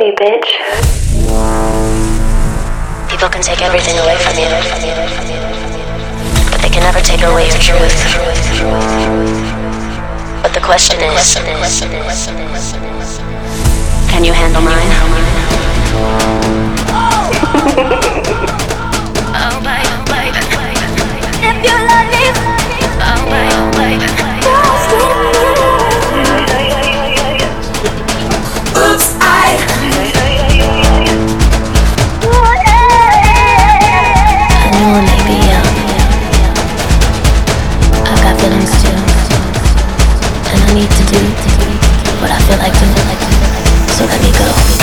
me, bitch. People can take everything away from you, but they can never take away your truth. But the question is can you handle mine? so let me go.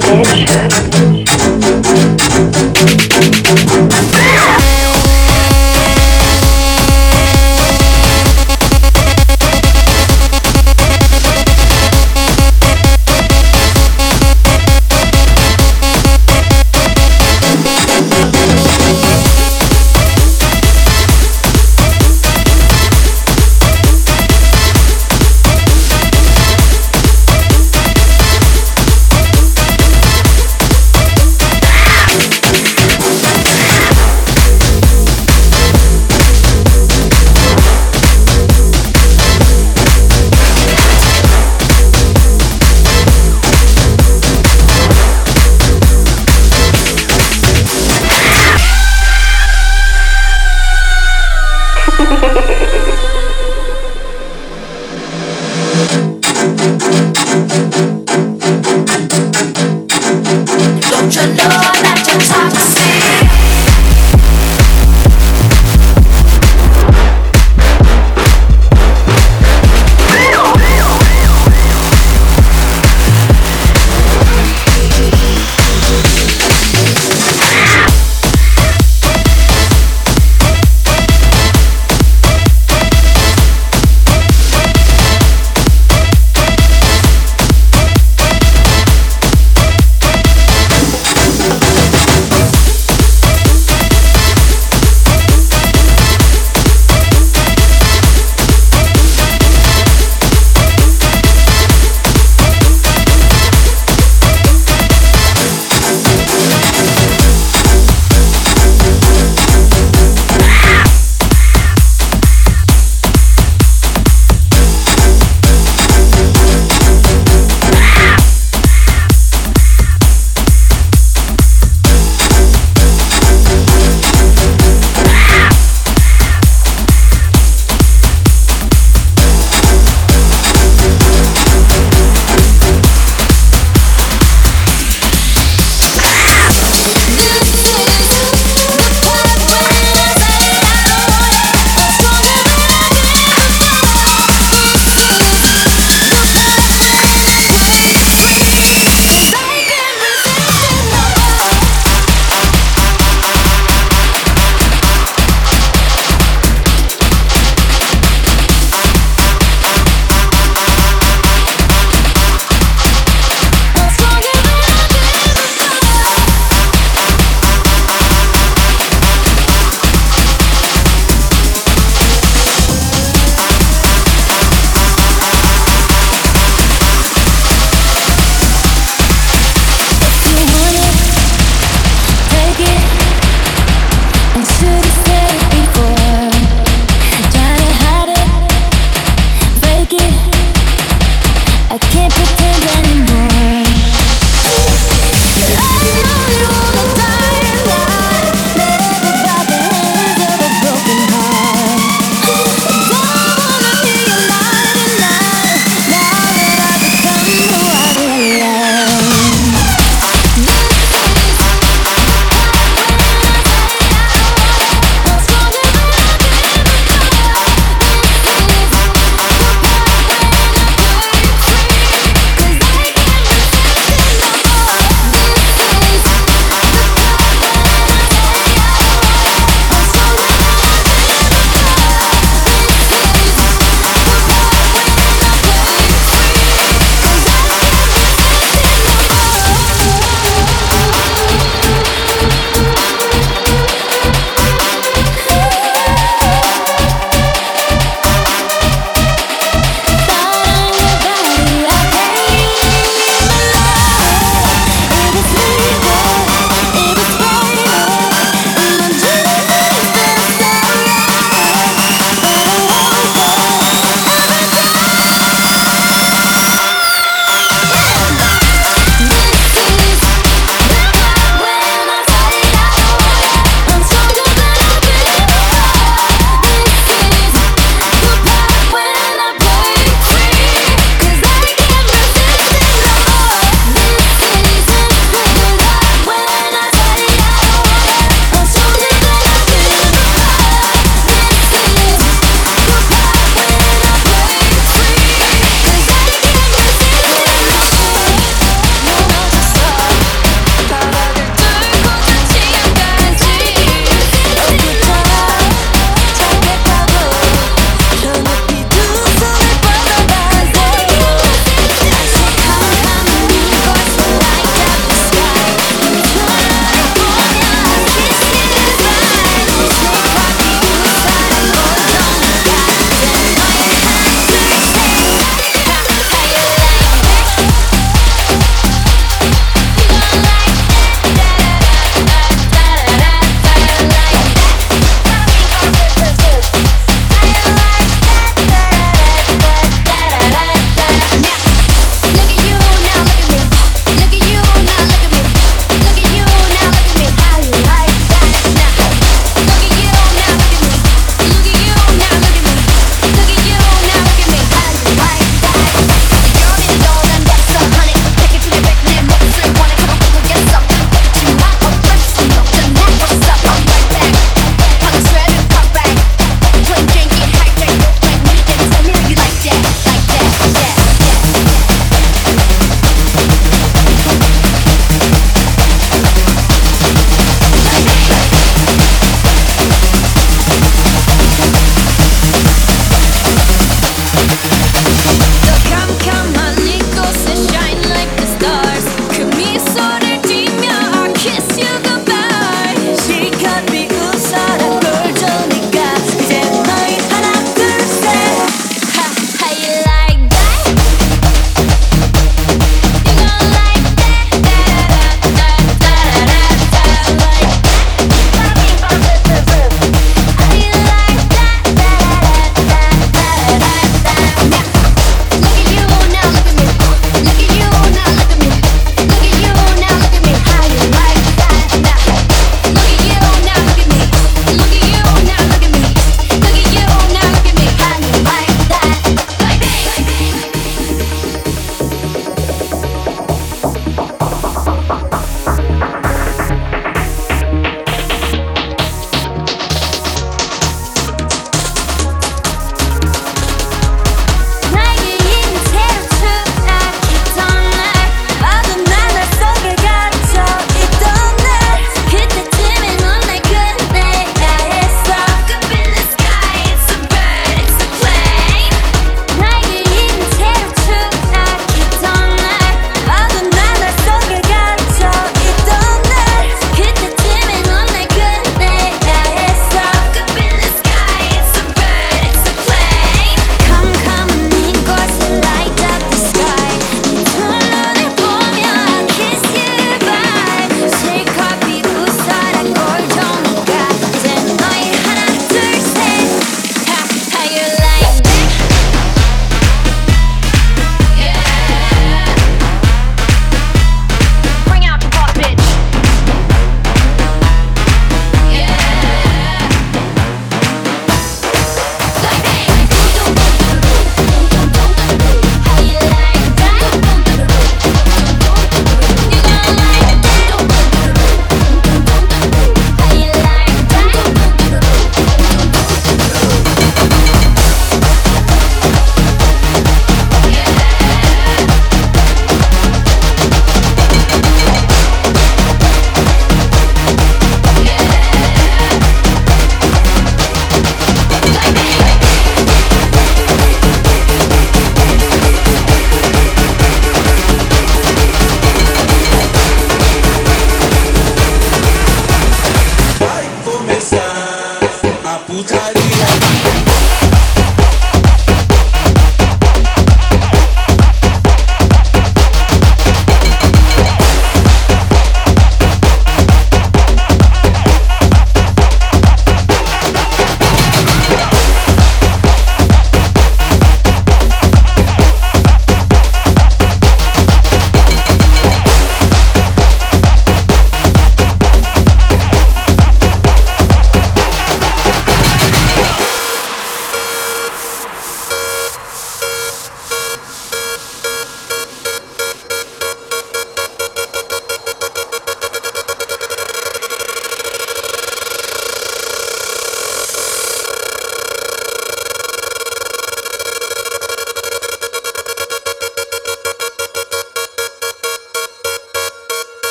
bitch.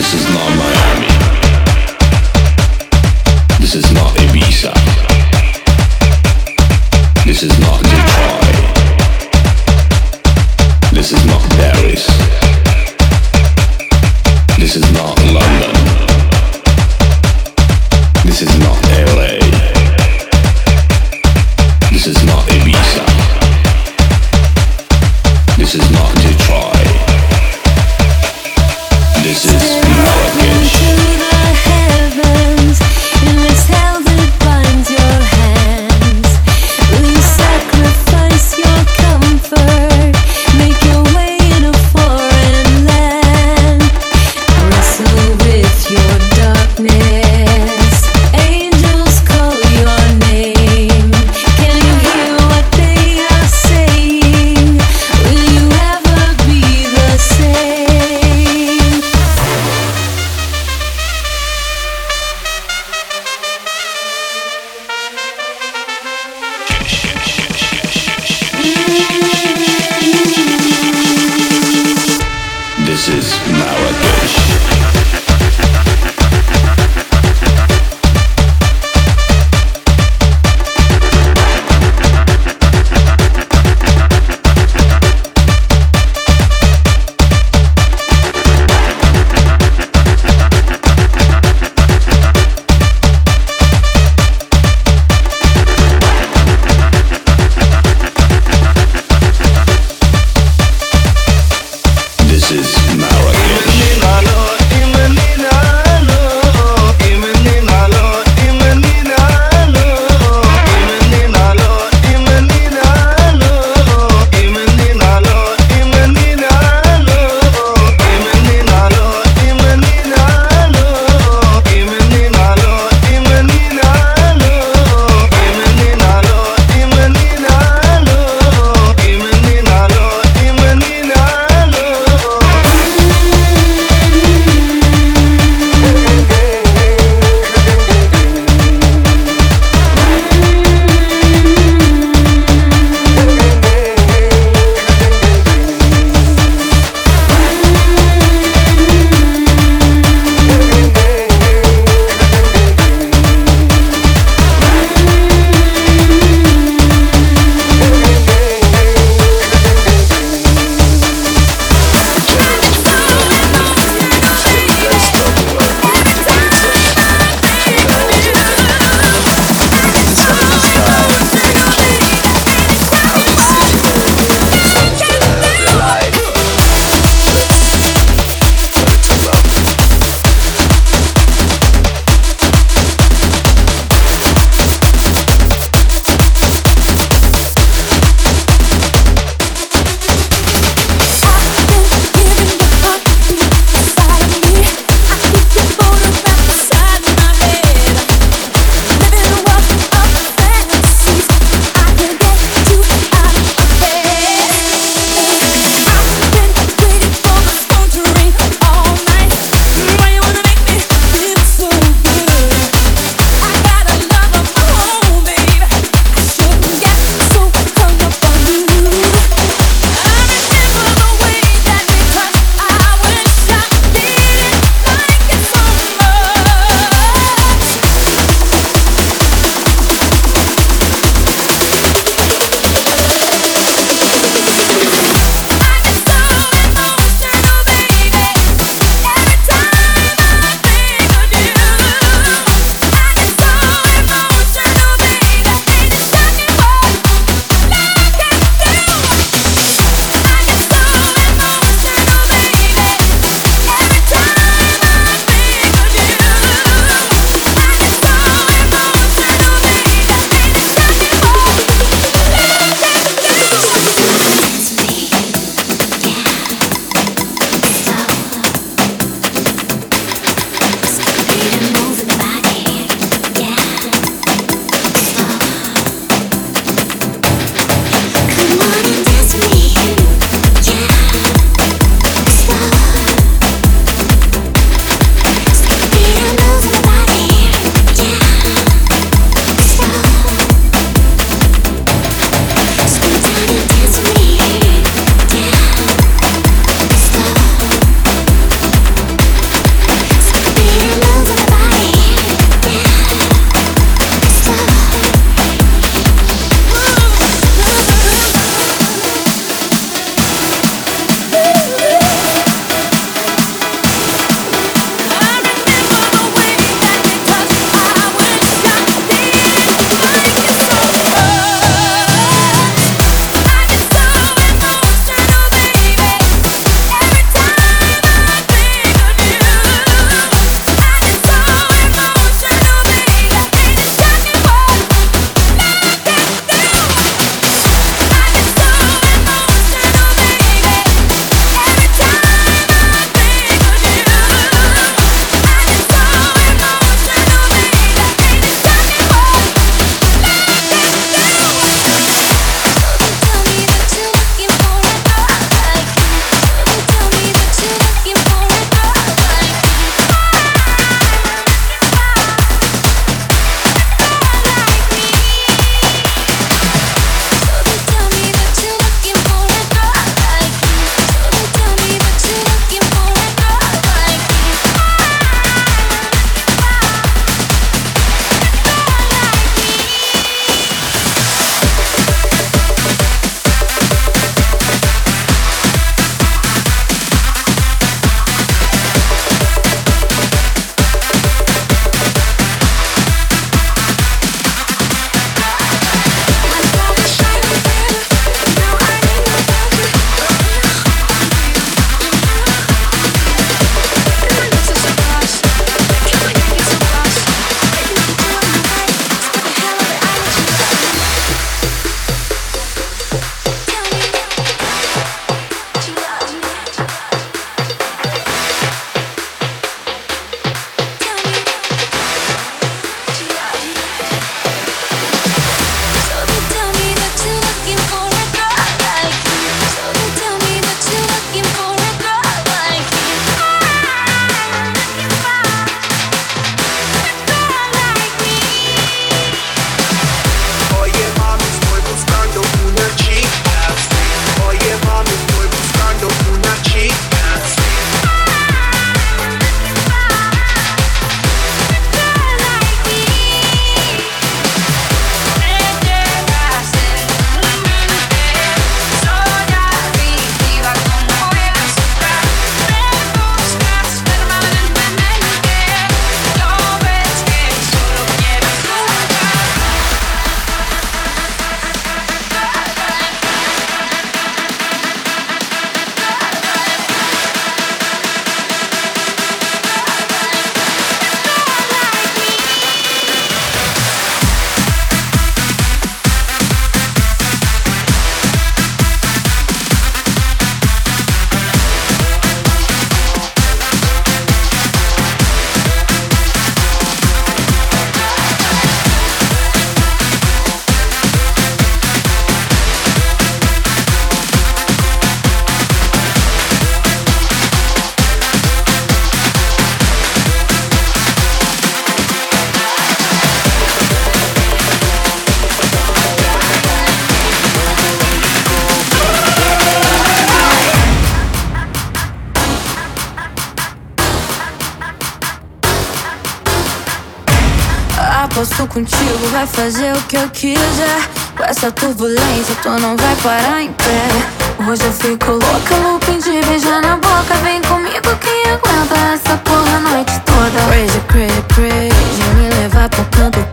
This is not Miami. This is not Ibiza. This is not Dubai. This is not Paris. This is not London. This is not LA. This is not Ibiza. This is not fazer o que eu quiser. Com essa turbulência, tu não vai parar em pé. Hoje eu fico louca, looping de beijar na boca. Vem comigo quem aguenta essa porra a noite toda. Crazy, crazy, crazy. Me levar pro canto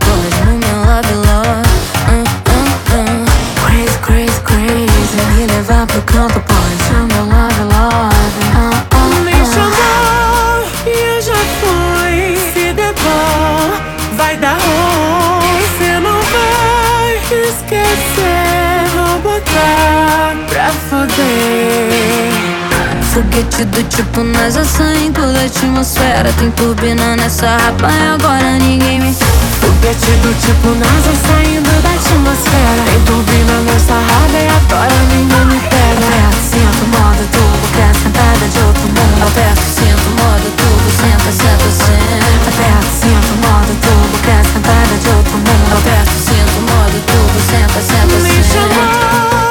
foguete do tipo NASA é Saindo da atmosfera. Tem turbina nessa rapa e agora ninguém me Foguete do tipo NASA é Saindo da atmosfera. Tem turbina nessa rapa e agora ninguém me pega. É, assim, Sinto modo tudo, que é sentada de outro mundo. É Aperto, sinto modo tudo, senta, senta, senta. Aperto, sinto modo tudo, que é sentada de outro mundo. Aperto, sinto modo tudo, senta, senta, senta.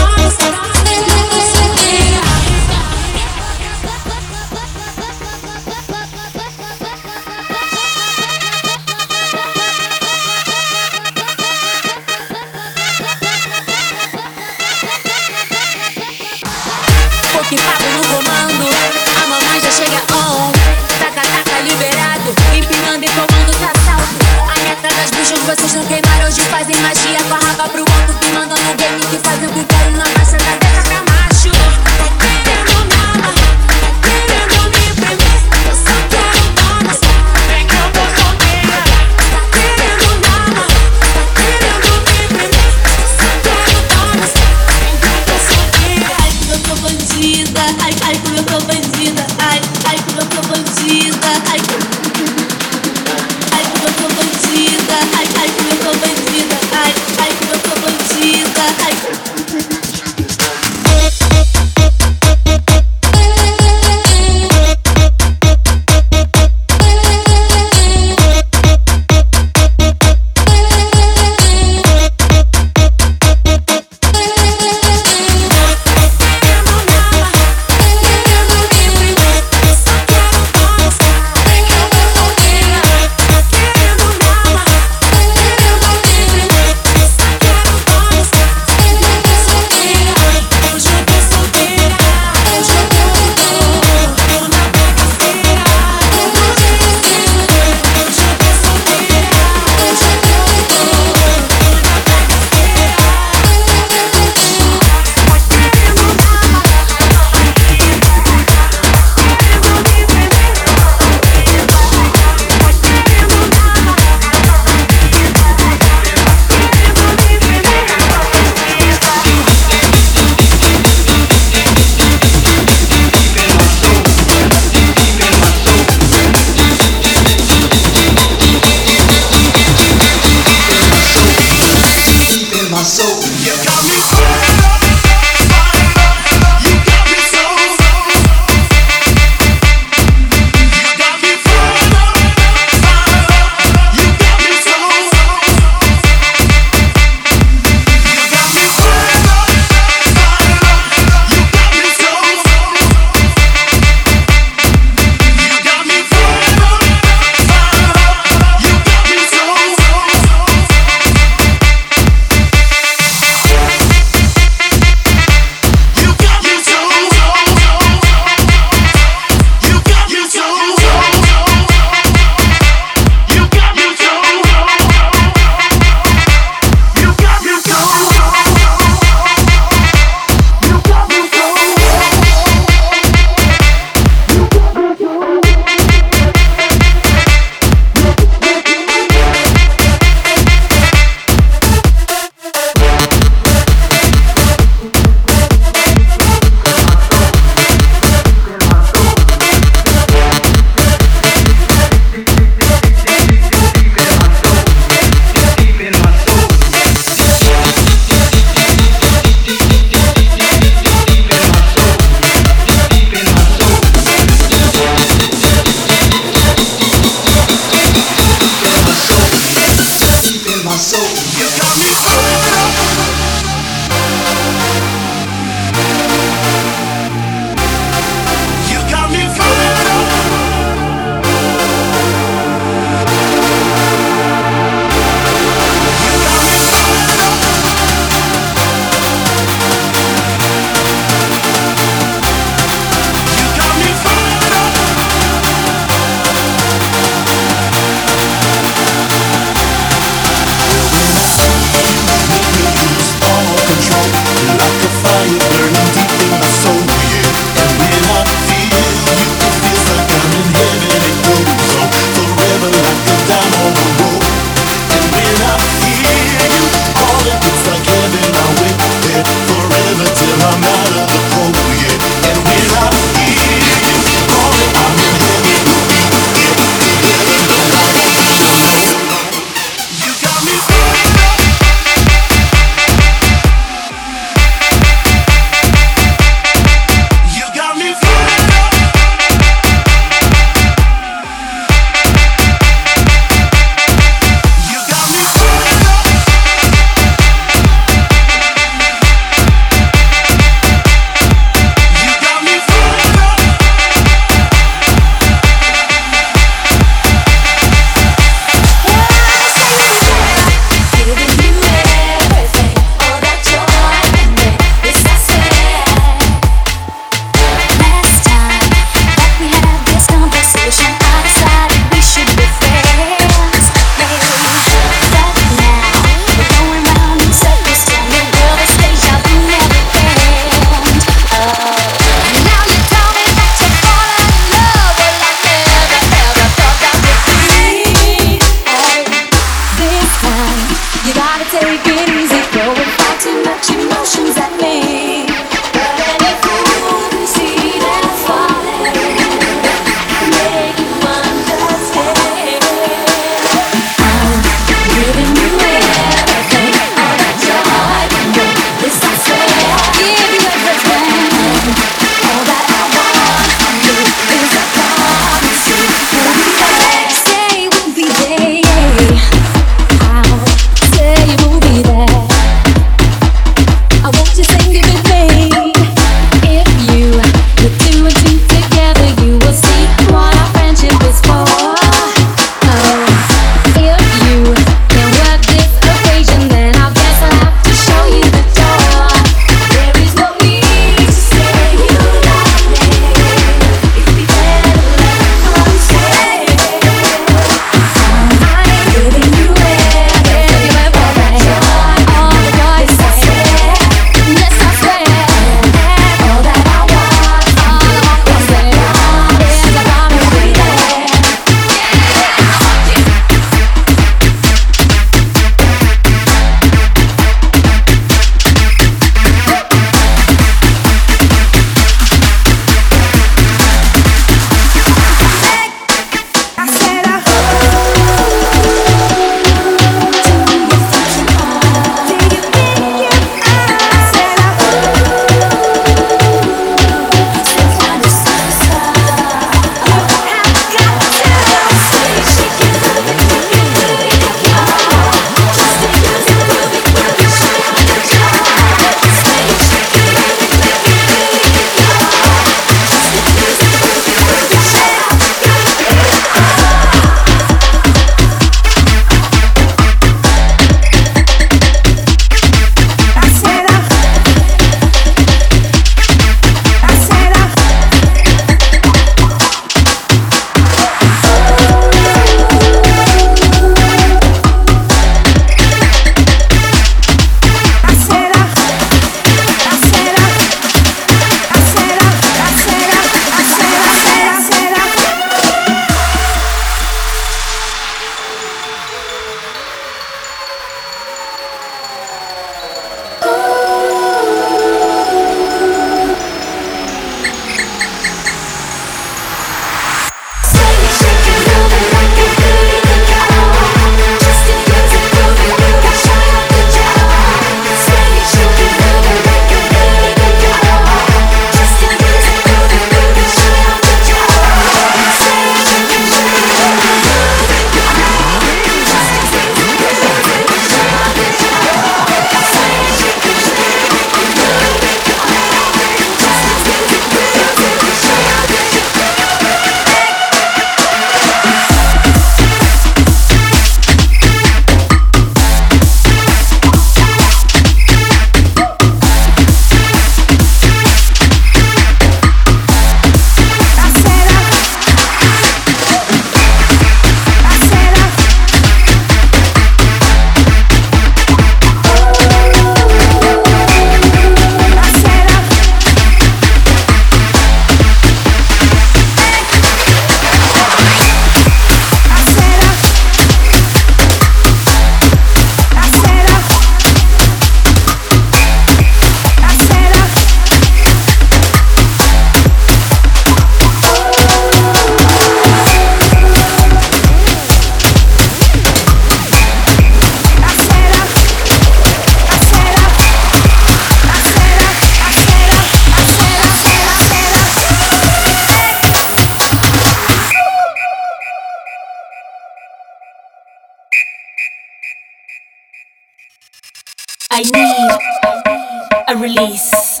Release.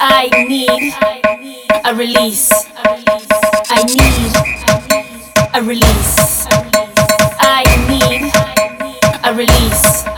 I need a release. I need a release. I need a release.